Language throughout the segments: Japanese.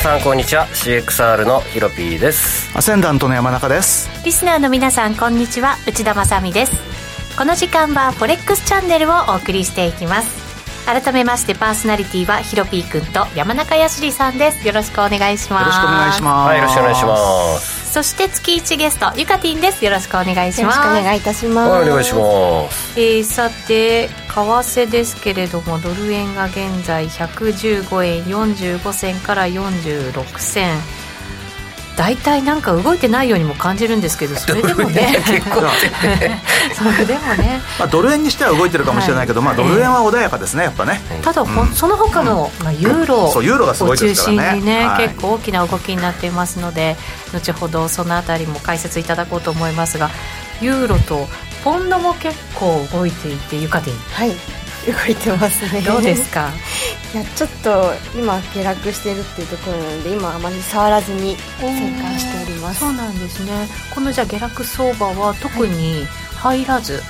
さんこんにちは。CXR のヒロピーです。アセンダントの山中です。リスナーの皆さんこんにちは。内田まさです。この時間はフォレックスチャンネルをお送りしていきます。改めましてパーソナリティはヒロピーくんと山中康さんです。よろしくお願いします。よろしくお願いします。はいよろしくお願いしますそして月一ゲストゆかてぃんです。よろしくお願いします。よろしくお願いいたします。はいお願いします。えー、さて為替ですけれどもドル円が現在115円45銭から46銭大体なんか動いてないようにも感じるんですけど それでもね。結構 それでもね、まあ、ドル円にしては動いてるかもしれないけど、はい、まあ、ドル円は穏やかですねやっぱね。ただ、うん、その他の、まあ、ユーロを中心にね、はい、結構大きな動きになっていますので後ほどそのあたりも解説いただこうと思いますがユーロとポンドも結構動いていてゆかではい動いてますね。どうですか？いやちょっと今下落してるっていうところなので今あまり触らずに旋回しております。そうなんですね。このじゃ下落相場は特に入らず、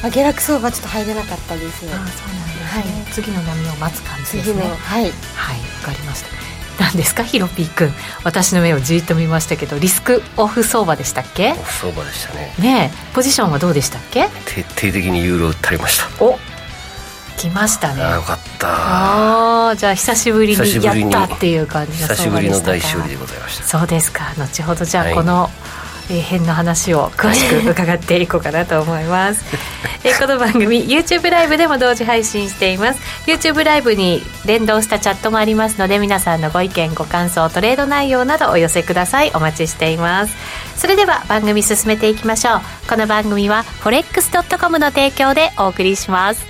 はい、下落相場ちょっと入れなかったです。あそうなんですね、はい、次の波を待つ感じですね。はい。はいわかりました。何ですか？ヒロピー君私の目をじっと見ましたけどリスクオフ相場でしたっけ？オフ相場でしたね。ねポジションはどうでしたっけ？徹底的にユーロ売ったりました。お来ましたね。あよかった。ああじゃあ久しぶりにやったっていう感じ久しぶりの大勝利でございました。そうですか。後ほどじゃあこの、はいえー、変な話を詳しく伺っていこうかなと思います。えー、この番組 YouTube ライブでも同時配信しています。YouTube ライブに連動したチャットもありますので皆さんのご意見ご感想トレード内容などお寄せください。お待ちしています。それでは番組進めていきましょう。この番組は forex.com の提供でお送りします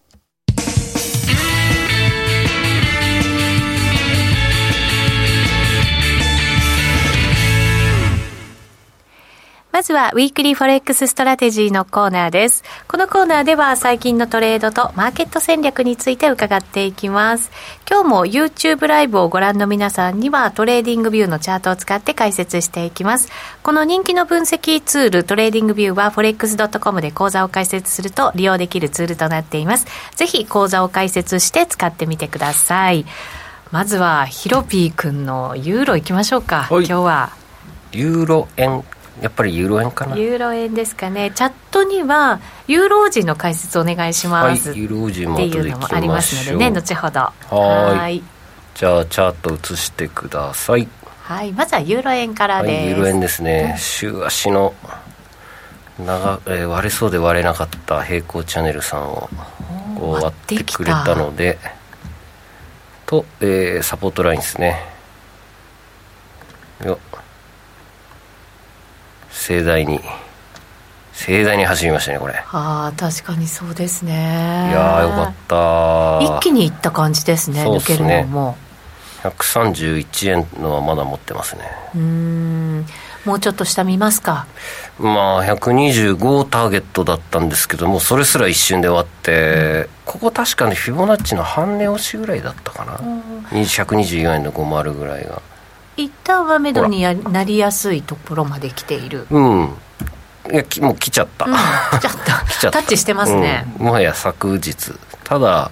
まずは、 Weekly Forex Strategy のコーナーです。このコーナーでは、最近のトレードとマーケット戦略について伺っていきます。今日も YouTube ライブをご覧の皆さんには、トレーディングビューのチャートを使って解説していきます。この人気の分析ツール、トレーディングビューは、forex.com で口座を開設すると利用できるツールとなっています。ぜひ、口座を開設して使ってみてください。まずは、ひろぴー君のユーロいきましょうか、今日は。ユーロ円やっぱりユーロ円かな。ユーロ円ですかね。チャットにはユーロ人の解説お願いします、はい、ユーロ人もっていうのもありますのでね後ほど。はい。じゃあチャート映してください。はい。まずはユーロ円からです、はい、ユーロ円ですね。週足の長、えー、割れそうで割れなかった平行チャンネルさんを割ってくれたのでと、えー、サポートラインですね。よっ盛大に盛大に走りましたねこれ。ああ確かにそうですね。いやよかった一気にいった感じですね、ね、抜けるのも。131円のはまだ持ってますね。うん。もうちょっと下見ますか。まあ125ターゲットだったんですけどもそれすら一瞬で終わって、ここ確かにフィボナッチの半値押しぐらいだったかな、124円の50ぐらいが一旦はめどにやなりやすいところまで来ている。うん。いやきもう来ちゃった、うん来ちゃった。来ちゃった。タッチしてますね、うん。もはや昨日。ただ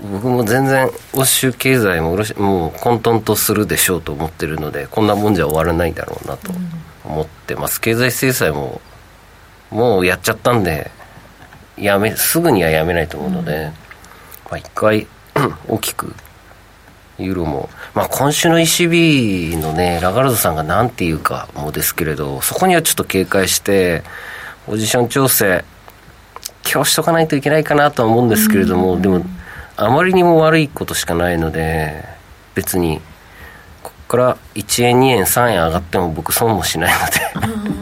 僕も全然欧州経済ももう混沌とするでしょうと思ってるのでこんなもんじゃ終わらないだろうなと思ってます、経済制裁ももうやっちゃったんでやめすぐにはやめないと思うので、まあ、一回 大きくユーロも、まあ、今週の ECB のねラガルドさんが何て言うかもですけれどそこにはちょっと警戒してポジション調整今日しとかないといけないかなとは思うんですけれども、でもあまりにも悪いことしかないので別にここから1円2円3円上がっても僕損もしないので、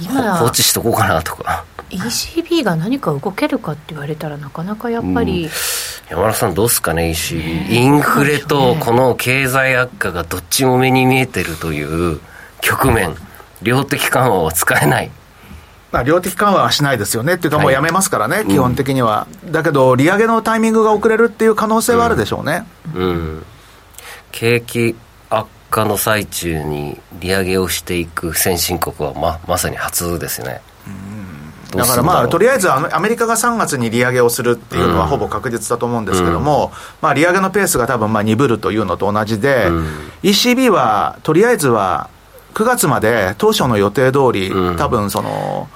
今放置しとこうかなとか ECB が何か動けるかって言われたらなかなかやっぱり、山田さんどうすかね ECB インフレとこの経済悪化がどっちも目に見えてるという局面。量的緩和は使えない。まあ、量的緩和はしないですよねっていうか、もうはいやめますからね、基本的には、だけど、利上げのタイミングが遅れるっていう可能性はあるでしょうね、うん。景気悪化の最中に利上げをしていく先進国はままさに初ですよね。どうだからまあ、とりあえずアメリカが3月に利上げをするっていうのはうん。ほぼ確実だと思うんですけども、まあ、利上げのペースが多分まあ鈍るというのと同じで、うん。ECB はとりあえずは9月まで当初の予定通り、うん。多分その、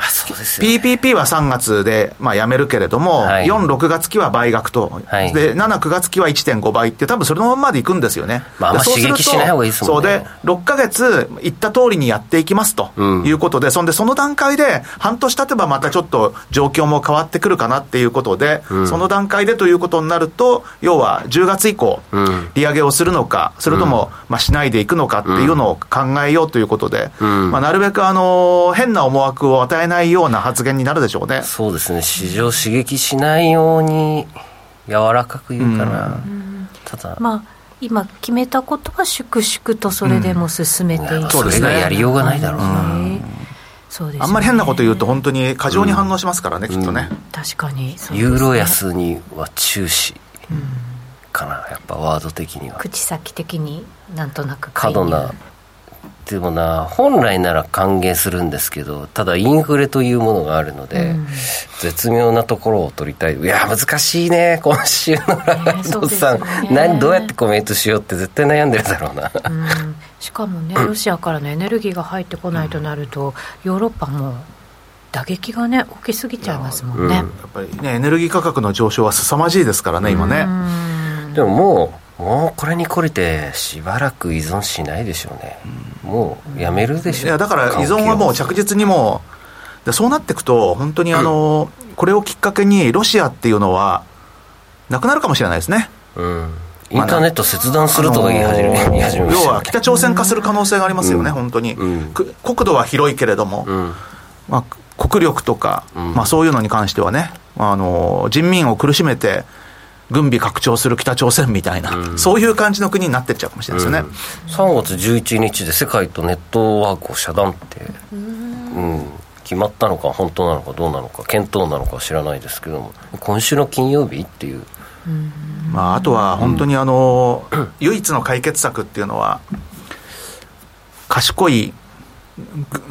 まあそうですよね。PPP は3月で、まあ、やめるけれども、はい。4、6月期は倍額と、はい。で7、9月期は1.5倍って、多分それのままでいくんですよね。まああんま刺激しない方がいいですもんね。そうで、6ヶ月、言った通りにやっていきますと。うん。いうことで、そんでその段階で、半年経てばまたちょっと状況も変わってくるかなっていうことで、うん。その段階でということになると、要は10月以降、うん。利上げをするのか、それとも、まあ、しないでいくのかっていうのを考えようということで、うん。まあ、なるべくあの変な思惑を与えないような発言になるでしょうね。そうですね。市場刺激しないように柔らかく言うかな、ただ、まあ今決めたことは粛々とそれでも進めていく、うん。そうですね。それがやりようがないだろうな。うですね。あんまり変なこと言うと、本当に過剰に反応しますからね、きっとね。確かに。ねユーロ安には注視かな。やっぱワード的には。口先的になんとなく。過度なでもな本来なら歓迎するんですけどただインフレというものがあるので、うん。絶妙なところを取りたい。いや難しいね今週のラガードさん、ね。何どうやってコメントしようって絶対悩んでるだろうな。うん。しかもねロシアからのエネルギーが入ってこないとなるとヨーロッパも打撃がね大きすぎちゃいますもんね、うん。やっぱりね、エネルギー価格の上昇は凄まじいですからね、今ね。うん。でももうもうこれに懲りてしばらく依存しないでしょうね、もうやめるでしょいやだから依存はもう着実にもう、でそうなっていくと、本当にあの、これをきっかけに、ロシアっていうのは、なくなるかもしれないですね。うん。インターネット切断するとか言い始め,、あのー始めましたよね。要は北朝鮮化する可能性がありますよね、うん。本当に、国土は広いけれども、うん。まあ、国力とか、うん。まあ、そういうのに関してはね、あの人民を苦しめて、軍備拡張する北朝鮮みたいな、うん。そういう感じの国になってっちゃうかもしれないですよね。3月11日で世界とネットワークを遮断って、うん、決まったのか本当なのかどうなのか検討なのか知らないですけども。今週の金曜日っていう。まあ、あとは本当にあの、唯一の解決策っていうのは、賢いぐ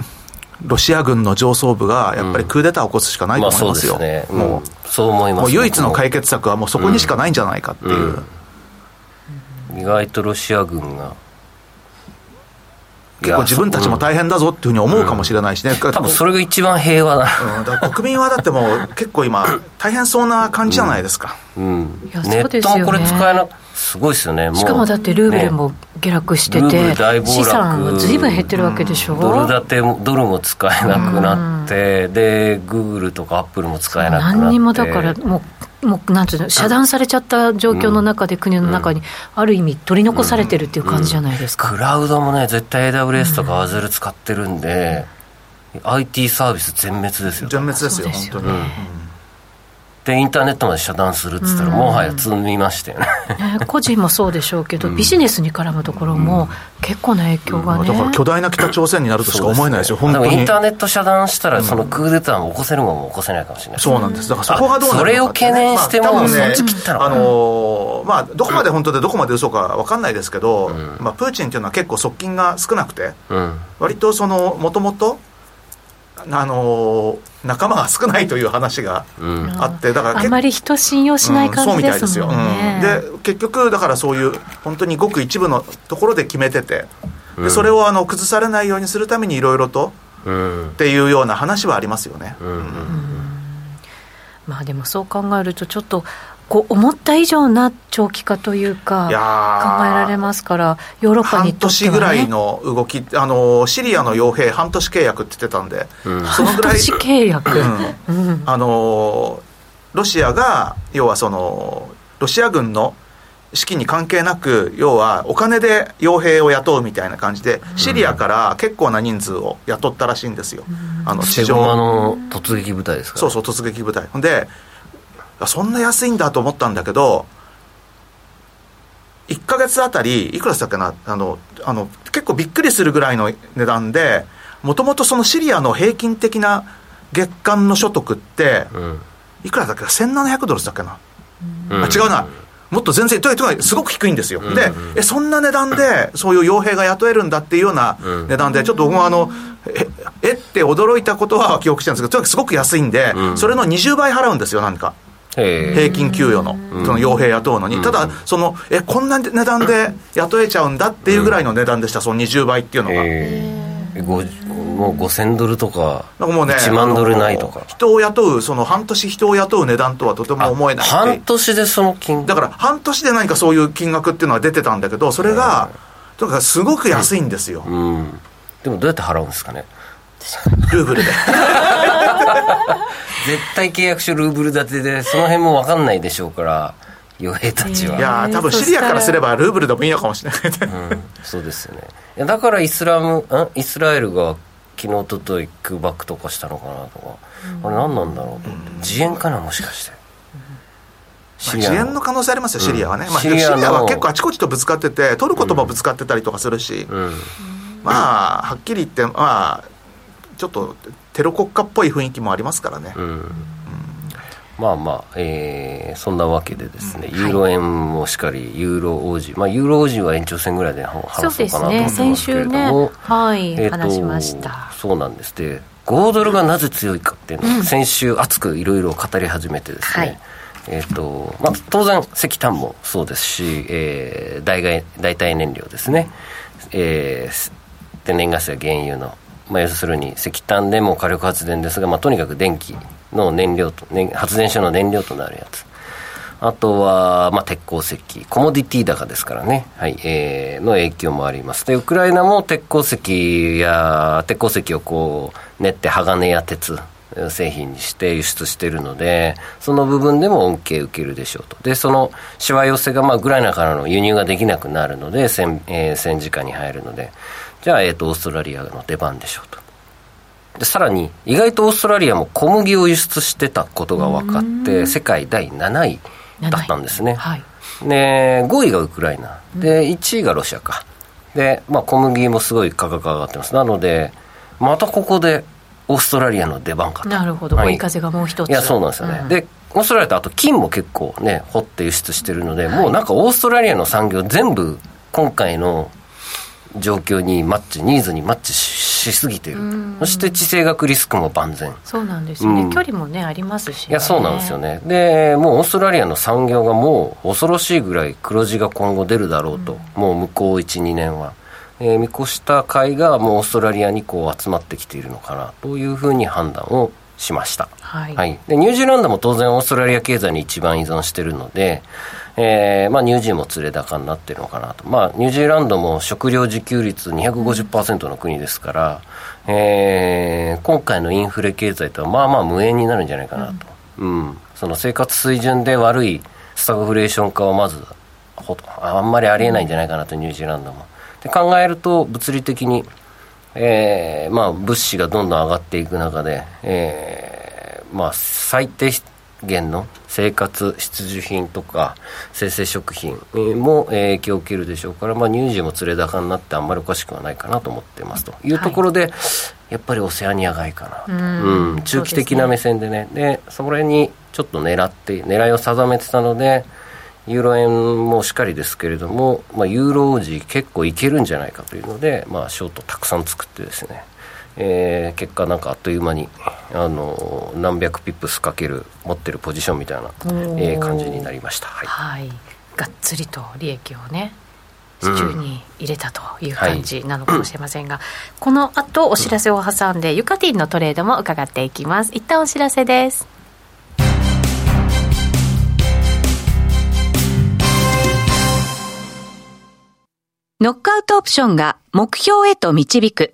ロシア軍の上層部がやっぱりクーデターを起こすしかないと思いますよ。すね、もうん。そう思いうます。もう唯一の解決決策はもうそこにしかないんじゃないかっていう。うん。意外とロシア軍が。結構自分たちも大変だぞっていうふうに思うかもしれないしね。多分それが一番平和だうん。国民はだってもう結構今大変そうな感じじゃないですか。うん。うですよね。ットもこれ使えなすごいですよね。もう。しかもだってルーブルね。も下落してて、ル大暴落。資産がずいぶん減ってるわけでしょ、ドル建てもドルも使えなくなって、でグーグルとかアップルも使えなくなって。何にもだからもうもうなんていうの遮断されちゃった状況の中で国の中にある意味取り残されてるっていう感じじゃないですか、クラウドもね絶対 AWS とか Azure 使ってるんで、IT サービス全滅ですよ。全滅ですよ、そうですよ本当に。でインターネットまで遮断するっつったら、もはや積みましたよね。ね個人もそうでしょうけど、ビジネスに絡むところも結構な影響がね、だから巨大な北朝鮮になるとしか思えないですよ、本当に。インターネット遮断したら、そのクーデターも起こせるもんも起こせないかもしれない、そうなんです、だからそこがどうなるのか、それを懸念しても、まあ、ね、そっち切ったのあのー、まあ、どこまで本当でどこまで嘘か分かんないですけど、うん、まあ、プーチンっていうのは結構側近が少なくて、うん、割とその、もともと、あの仲間が少ないという話があって、だからあんまり人信用しない感じですもんね、うん、で結局だからそういう本当にごく一部のところで決めててでそれをあの崩されないようにするためにいろいろと、うん、っていうような話はありますよね、うん。まあでもそう考えるとちょっとこう思った以上な長期化というか、考えられますから、ヨーロッパにとっては、ね、半年ぐらいの動き、あのシリアの傭兵、半年契約って言ってたんで、うん、そのぐらい、半年契約、うん、あのロシアが、要はその、ロシア軍の資金に関係なく、要はお金で傭兵を雇うみたいな感じで、シリアから結構な人数を雇ったらしいんですよ、うん、あの地上。の突撃部隊ですか、そうそう、突撃部隊。でそんな安いんだと思ったんだけど、1か月あたり、いくらだったっけな、あの、あの、結構びっくりするぐらいの値段で、もともとそのシリアの平均的な月間の所得って、うん、いくらだっけな、1700ドルだっけな？うん、あ違うな。もっと全然、とにかくすごく低いんですよ。うん、で、え、そんな値段で、そういう傭兵が雇えるんだっていうような値段で、ちょっと僕もあの、え、えって驚いたことは記憶してるんですけど、とにかくすごく安いんで、それの20倍払うんですよ、何か。平均給与の、その傭兵雇うのに、ただ、そのえこんな値段で雇えちゃうんだっていうぐらいの値段でした、その20倍っていうのが。もう5000ドルとか、なんかもうね、1万ドルないとか。人を雇う、その半年人を雇う値段とはとても思えない半年でその金だから半年で何かそういう金額っていうのは出てたんだけど、それが、とにかくすごく安いんですよ、うん、でもどうやって払うんですかね？ルーブルで。絶対契約書ルーブル建てでその辺も分かんないでしょうから傭兵たちは、いや多分シリアからすればルーブルでもいいのかもしれない、うん、そうですよね。だからイスラムん？イスラエルが昨日おととい空爆とかしたのかなとか、うん、あれ何なんだろうと思って、自演かなもしかして、まあ、自演の可能性ありますよ、シリアはね、まあ、シリアは結構あちこちとぶつかってて、トルコともぶつかってたりとかするし、まあ、はっきり言って、まあ、ちょっとテロ国家っぽい雰囲気もありますからね。うん。まあまあ、えー、そんなわけでですね、ユーロ円もしっかり、ユーロ王子、まあ、ユーロ王子は延長戦ぐらいで話そうかなと思いますけれども、ね、はい、えー、話しました。そうなんです。で、5ドルがなぜ強いかっていうのを、うん、先週、熱くいろいろ語り始めてですね、はい。えーとまあ、当然、石炭もそうですし、えー、代替代替燃料ですね、えー、天然ガスや原油のまあ、要するに石炭でも火力発電ですが、まあ、とにかく電気の燃料と、ね、発電所の燃料となるやつ。あとは、まあ、鉄鉱石、コモディティ高ですからね、はい、えー、の影響もあります。で、ウクライナも鉄鉱石や、鉄鉱石をこう、練って鋼や鉄、製品にして輸出しているので、その部分でも恩恵を受けるでしょうと。で、そのしわ寄せが、まあ、ウクライナからの輸入ができなくなるので、戦,、えー、戦時下に入るので、じゃあ、えーと、オーストラリアの出番でしょうと。でさらに、意外とオーストラリアも小麦を輸出してたことが分かって、世界第7位だったんですね。はい、で、5位がウクライナ。で、1位がロシアか。で、まあ、小麦もすごい価格上がってます。なので、またここでオーストラリアの出番かと。なるほど、追い風がもう一つ。いや、そうなんですよね。うん、で、オーストラリアとあと金も結構ね、掘って輸出してるので、はい、もうなんかオーストラリアの産業全部、今回の状況にマッチニーズにマッチしすぎてる。そして地政学リスクも万全。そうなんですよね、うん、距離もねありますし、ね、いやそうなんですよね。でもうオーストラリアの産業がもう恐ろしいぐらい黒字が今後出るだろうと、うん、もう向こう12年は、えー、見越した買いがもうオーストラリアにこう集まってきているのかなというふうに判断をしました、はい、はい、でニュージーランドも当然オーストラリア経済に一番依存しているのでえーまあ、ニュージーも連れ高になってるのかなと、まあ、ニュージーランドも食料自給率250%の国ですから、えー、今回のインフレ経済とはまあまあ無縁になるんじゃないかなと、うん、うん、その生活水準で悪いスタグフレーション化はまずほあんまりありえないんじゃないかなと、ニュージーランドも。で考えると物理的に、えーまあ、物資がどんどん上がっていく中で、えーまあ、最低源の生活必需品とか生鮮食品も影響を受けるでしょうから、まあ、乳児も連れ高になってあんまりおかしくはないかなと思ってますと。い。うところで、はい、やっぱりオセアニア買いかなうん、中期的な目線でね。でそこら辺にちょっと狙って狙いを定めてたのでユーロ円もしっかりですけれども、まあ、ユーロ王子結構いけるんじゃないかというので、まあ、ショートたくさん作ってですねえー、結果なんかあっという間にあの何百ピップスかける持ってるポジションみたいな、えー、感じになりました、はい、はい、がっつりと利益をね市中に入れたという感じなのかもしれませんが、うんはい、この後お知らせを挟んで、ユカティンのトレードも伺っていきます。一旦お知らせです。ノックアウトオプションが目標へと導く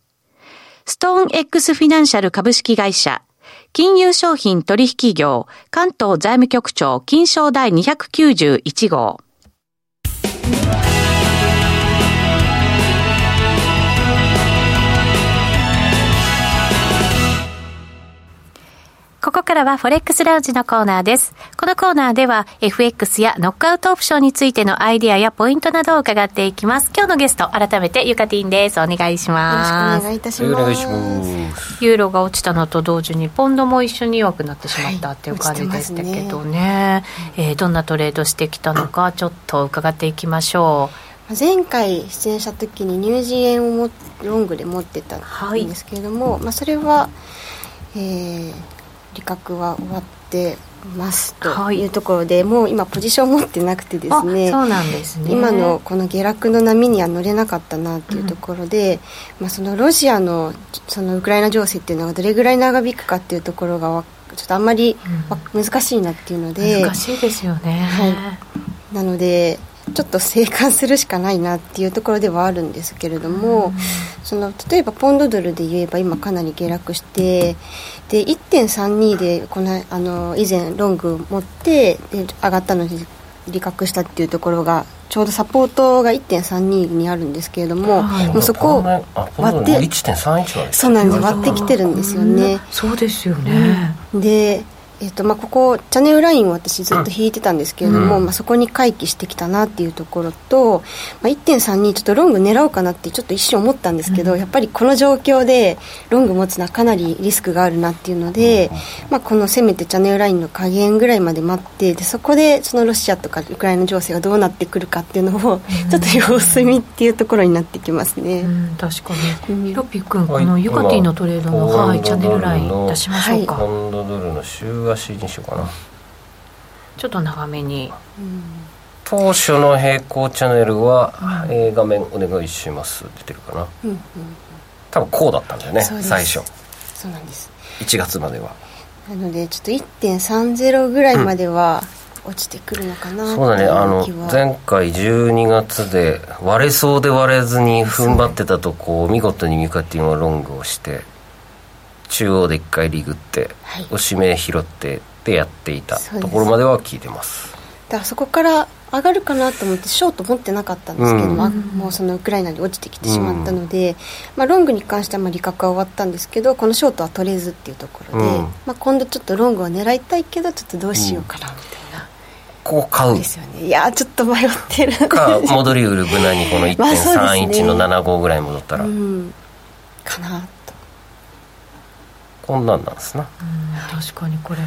ストーン X フィナンシャル株式会社。金融商品取引業。関東財務局長金賞第291号。ここからはフォレックスラウンジのコーナーです。このコーナーでは FX やノックアウトオプションについてのアイディアやポイントなどを伺っていきます。今日のゲスト、改めてゆかティンです。お願いします。よろしくお願いいたします。お願いします。ユーロが落ちたのと同時にポンドも一緒に弱くなってしまったっていう感じでしたけどね。ねえー、どんなトレードしてきたのかちょっと伺っていきましょう。前回出演した時にニュージー円をもロングで持ってたんですけれども、はい、まあ、それは、えー、利確は終わってますとい。うところで、はい、もう今ポジション持ってなくてですねそうなんですね。今のこの下落の波には乗れなかったなっていうところで、うん、まあ、そのロシアのそのウクライナ情勢っていうのがどれぐらい長引くかっていうところがちょっとあんまり、うん、難しいなっていうので難しいですよね、はい、なのでちょっと静観するしかないなっていうところではあるんですけれども、うん、その例えばポンドドルで言えば今かなり下落してで1.32でこのあの以前ロング持ってで上がったのに利確したっていうところがちょうどサポートが1.32にあるんですけれども、はい、もうそこを割って1.31そうなんです。割ってきてるんですよね、そうですよね、でえーとまあ、ここチャンネルラインを私ずっと引いてたんですけれども、うん、まあ、そこに回帰してきたなっていうところと、まあ、1.32ちょっとロング狙おうかなってちょっと一瞬思ったんですけど、うん、やっぱりこの状況でロング持つのはかなりリスクがあるなっていうので、うん、まあ、このせめてチャンネルラインの加減ぐらいまで待ってでそこでそのロシアとかウクライナ情勢がどうなってくるかっていうのを、ちょっと様子見っていうところになってきますね、確かに、ヒロピ君このユカティのトレードの、はい、チャンネルライン出しましょうか。ドドルの週足にしようかな。ちょっと長めに、当初の並行チャンネルは、うん、えー、画面お願いします。出てるかな、うんうん、多分こうだったんだよね最初。そうなんです。1月までは。なのでちょっと1.30ぐらいまでは、落ちてくるのかなそうだね。あの前回12月で割れそうで割れずに踏ん張ってたとこを見事にミカティンはロングをして中央で1回リグって、はい、おしめ拾ってってやっていた。ところまでは聞いてます。だからそこから上がるかなと思ってショート持ってなかったんですけど、うん、もうそのウクライナに落ちてきてしまったので、うん、まあ、ロングに関してはまあ利確は終わったんですけどこのショートは取れずっていうところで、うん、まあ、今度ちょっとロングは狙いたいけどちょっとどうしようかなみたいな。ここ買うですよね。いやちょっと迷ってるか戻り売る無難にこの1.31の75ぐらい戻ったら、まあね、かなとこんなんなんですな。確かにこれ。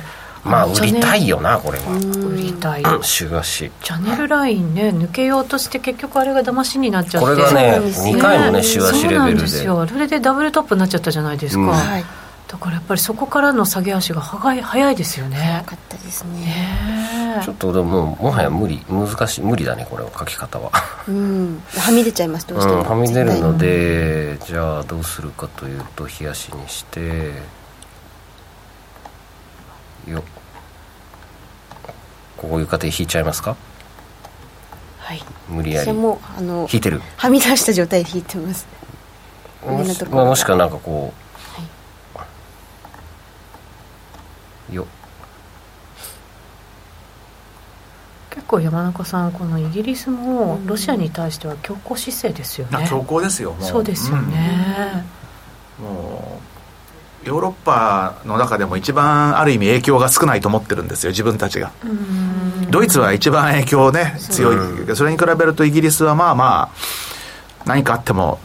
まあ売りたいよなこれは。売りたい。週足チャンネルラインね抜けようとして結局あれが騙しになっちゃって。これがね2回もね週足レベルで。それでダブルトップになっちゃったじゃないですか、うん。はいだからやっぱりそこからの下げ足が早い早いですよね。早かったですね。ちょっとでももはや無理難しい無理だねこれは書き方は。うん。はみ出ちゃいますどうしても、うん、はみ出るのでじゃあどうするかというと冷やしにしてよ。こういう過程引いちゃいますか？はい。無理やり。もあの引いてる。はみ出した状態で引いてます。もし,、まあ、もしくはなんかこう、はい、よ。結構山中さんこのイギリスもロシアに対しては強硬姿勢ですよね。強硬ですよそうですよね、うん、もうヨーロッパの中でも一番ある意味影響が少ないと思ってるんですよ自分たちが。ドイツは一番影響ね強い。それに比べるとイギリスはまあまあ何かあっても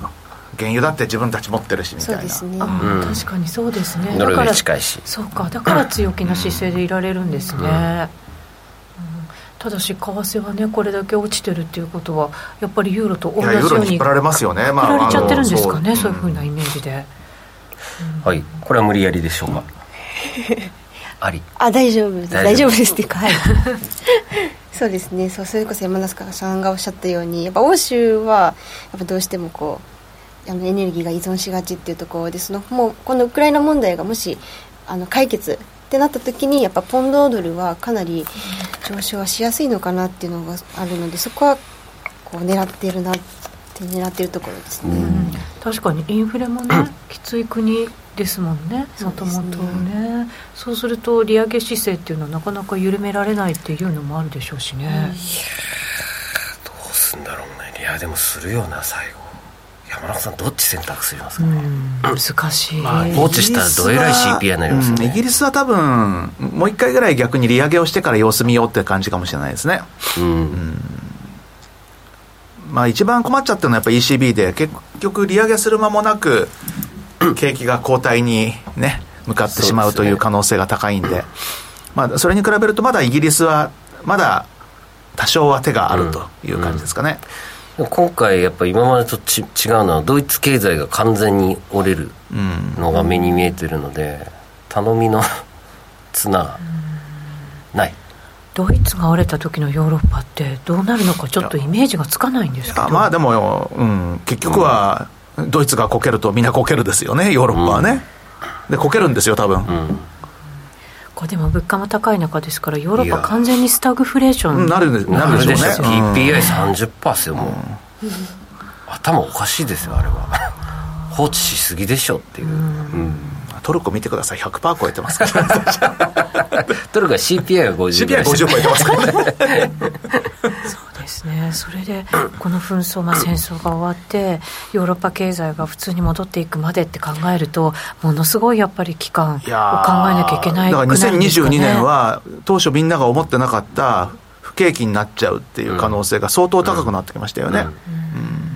原油だって自分たち持ってるしみたいな、ね。うん、確かにそうですね。だから近いし。そうかだから強気な姿勢でいられるんですね、うん、ただし為替はねこれだけ落ちてるっていうことはやっぱりユーロと同じように引っ張られますよね、まあ、引っ張られちゃってるんですかね、そういうふうなイメージで。はい。これは無理やりでしょうか？あり。あ大丈夫です。大丈夫。ですっていうかはい。そうですね。そうそれこそ山中さんがおっしゃったようにやっぱ欧州はやっぱどうしてもこうあのエネルギーが依存しがちっていうところでそのもうこのウクライナ問題がもしあの解決ってなった時にやっぱポンドドルはかなり上昇はしやすいのかなっていうのがあるのでそこはこう狙ってるな狙ってるところですね、うん、確かにインフレもねきつい国ですもんね。もともとね。そうすると利上げ姿勢っていうのはなかなか緩められないっていうのもあるでしょうしね、いやどうすんだろうね。いやでもするよな最後。山中さんどっち選択しますかね難しい、まあ、放置したらどえらい CPI になりますね、うん、イギリスは多分もう一回ぐらい逆に利上げをしてから様子見ようって感じかもしれないですね。うん、うんまあ、一番困っちゃってるのはやっぱ ECB で結局利上げする間もなく景気が後退にね向かってしまうという可能性が高いんで、ね、まあ、それに比べるとまだイギリスはまだ多少は手があるという感じですかね、うん。うん、今回やっぱ今までとち違うのはドイツ経済が完全に折れるのが目に見えてるので、頼みの綱ドイツが折れた時のヨーロッパってどうなるのかちょっとイメージがつかないんですけど。まあでも、うん、結局はドイツがこけるとみんなこけるですよねヨーロッパはね、うん、でこけるんですよ多分、うん、これでも物価も高い中ですからヨーロッパ完全にスタグフレーションなるなるでしょうね。PPI30% ですよもう、頭おかしいですよあれは。放置しすぎでしょっていう、うんトルコ見てください。100%超えてますから。トルコは CPI が50 CPI 50超えてますからね。そうですね。それでこの紛争、まあ、戦争が終わってヨーロッパ経済が普通に戻っていくまでって考えるとものすごいやっぱり期間を考えなきゃいけないだから2022年は当初みんなが思ってなかった不景気になっちゃうっていう可能性が相当高くなってきましたよね、うん、うん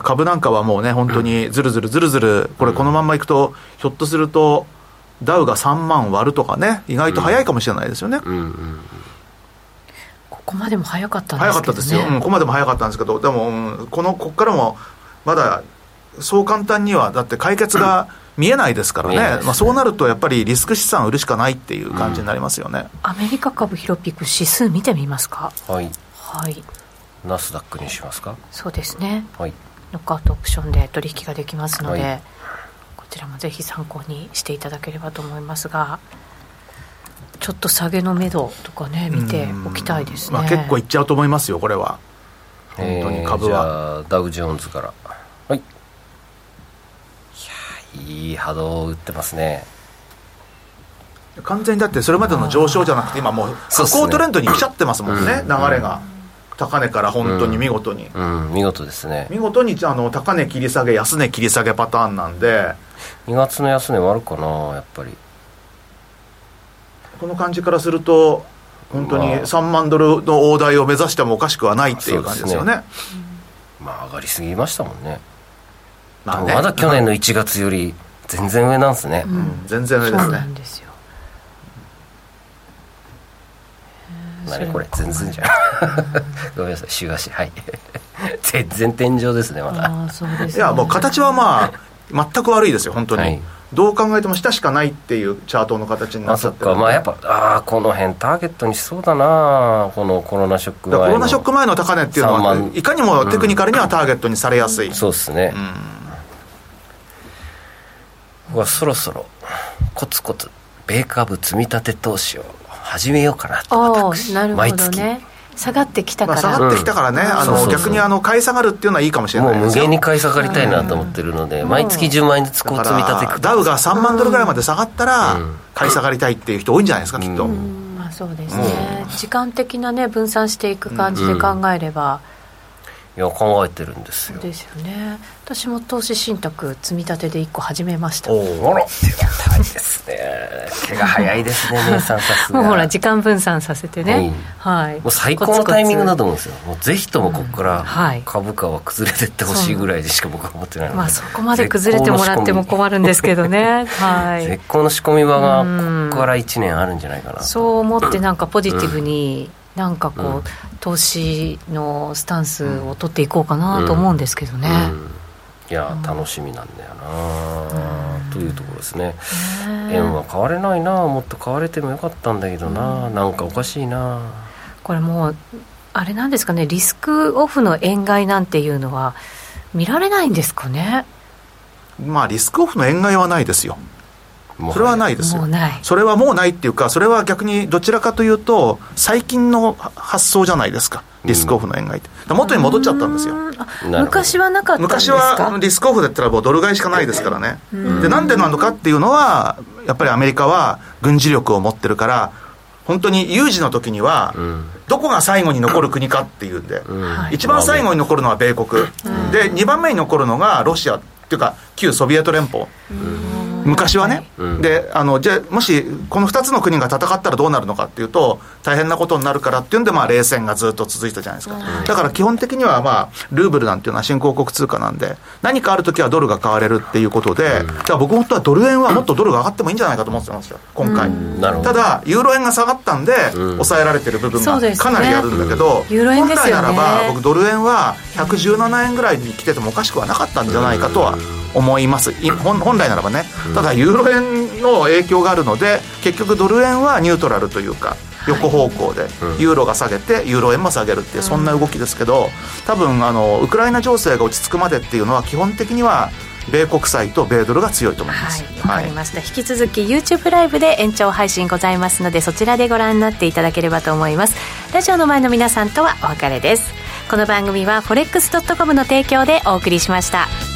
株なんかはもうね、本当にずるずるずるずる、これ、このままいくと、ひょっとすると、ダウが3万割るとかね、意外と早いかもしれないですよね。うん。うんうんここまでも早かったんですけど、ね、早かったですよ、うん、ここまでも早かったんですけど、でも、うん、このここからもまだそう簡単には、だって解決が 見えないですからね、まあ、そうなるとやっぱりリスク資産売るしかないっていう感じになりますよね、うん、アメリカ株ヒロピク指数見てみますか？はい、はい、ナスダックにしますか？そうですね。はいノックアウトオプションで取引ができますので、はい、こちらもぜひ参考にしていただければと思いますがちょっと下げのめどとかね見ておきたいですね、まあ、結構いっちゃうと思いますよこれは。本当に株は、ダウジョーンズから。はい。いやいい波動を打ってますね。完全にだってそれまでの上昇じゃなくて今もう下降トレンドに来ちゃってますもんね、ね、流れが、高値から本当に見事に、うん。うん、見事ですね。見事にあの高値切り下げ安値切り下げパターンなんで。2月の安値はあるかなやっぱり。この感じからすると本当に3万ドルの大台を目指してもおかしくはないっていう感じですよね、ね、まあ上がりすぎましたもんね。まあね、まだ去年の1月より全然上なんですね、うん、全然上ですね何これ全然じゃん。ごめんなさい週足。はい。全然天井ですねまだあそうです、ね、いやもう形はまあ全く悪いですよ本当に、はい、どう考えても下しかないっていうチャートの形になっちゃってるあそっか。まあやっぱああこの辺ターゲットにしそうだなこのコロナショック前の。コロナショック前の高値っていうのはいかにもテクニカルにはターゲットにされやすい、うん、そうですね、うん、はそろそろコツコツ米株積み立て投資を始めようかなと私なるほどね。下がってきたから、まあ、下がってきたからね、うん、あの逆にあの買い下がるっていうのはいいかもしれないもう無限に買い下がりたいなと思ってるので、うん、毎月10万円ずつこう積み立ててダウが3万ドルぐらいまで下がったら、買い下がりたいっていう人多いんじゃないですかきっと、まあ、そうですね、時間的なね分散していく感じで考えれば、いや考えてるんですよ。ですよね。私も投資信託積み立てで1個始めました。おおあら。早いですね。毛が早いですね姉さんさすが。もうほら時間分散させてね、はい、もう最高のタイミングだと思うんですよ。もうぜひともここから株価は崩れてってほしいぐらいでしか僕は思ってないので、まあ、そこまで崩れてもらっても困るんですけどね、はい、絶好の仕込み場がここから1年あるんじゃないかなそう思ってなんかポジティブに、うんなんかこう、うん、投資のスタンスを取っていこうかなと思うんですけどね、うん。うん、いや楽しみなんだよな、というところですね。円は買われないなもっと買われてもよかったんだけどな、うん、なんかおかしいなこれもうあれなんですかねリスクオフの円買いなんていうのは見られないんですかね？まあリスクオフの円買いはないですよそれはないですよ。ない。それはもうないっていうかそれは逆にどちらかというと最近の発想じゃないですか。リスクオフの円買いって、うん、元に戻っちゃったんですよ。昔はなかった昔はリスクオフだったらもうドル買いしかないですからね。でなんでなのかっていうのはやっぱりアメリカは軍事力を持ってるから本当に有事の時には、どこが最後に残る国かっていうんで、うん、一番最後に残るのは米国、うん、で2番目に残るのがロシアっていうか旧ソビエト連邦、昔はね、はい、であのじゃもしこの2つの国が戦ったらどうなるのかっていうと大変なことになるからっていうんで、まあ、冷戦がずっと続いたじゃないですか、はい、だから基本的には、まあ、ルーブルなんていうのは新興国通貨なんで何かあるときはドルが買われるっていうことで、うん、だから僕本当はドル円はもっとドルが上がってもいいんじゃないかと思ってますよ。今回、ただユーロ円が下がったんで、抑えられてる部分がかなりあるんだけど、ね、本来ならば僕ドル円は117円ぐらいに来ててもおかしくはなかったんじゃないかとは思います本来ならばねただユーロ円の影響があるので結局ドル円はニュートラルというか横方向でユーロが下げてユーロ円も下げるっていうそんな動きですけど多分あのウクライナ情勢が落ち着くまでっていうのは基本的には米国債と米ドルが強いと思います。はい、わ、かりました。引き続き YouTube ライブで延長配信ございますので、そちらでご覧になっていただければと思います。ラジオの前の皆さんとはお別れです。この番組は forex.com の提供でお送りしました。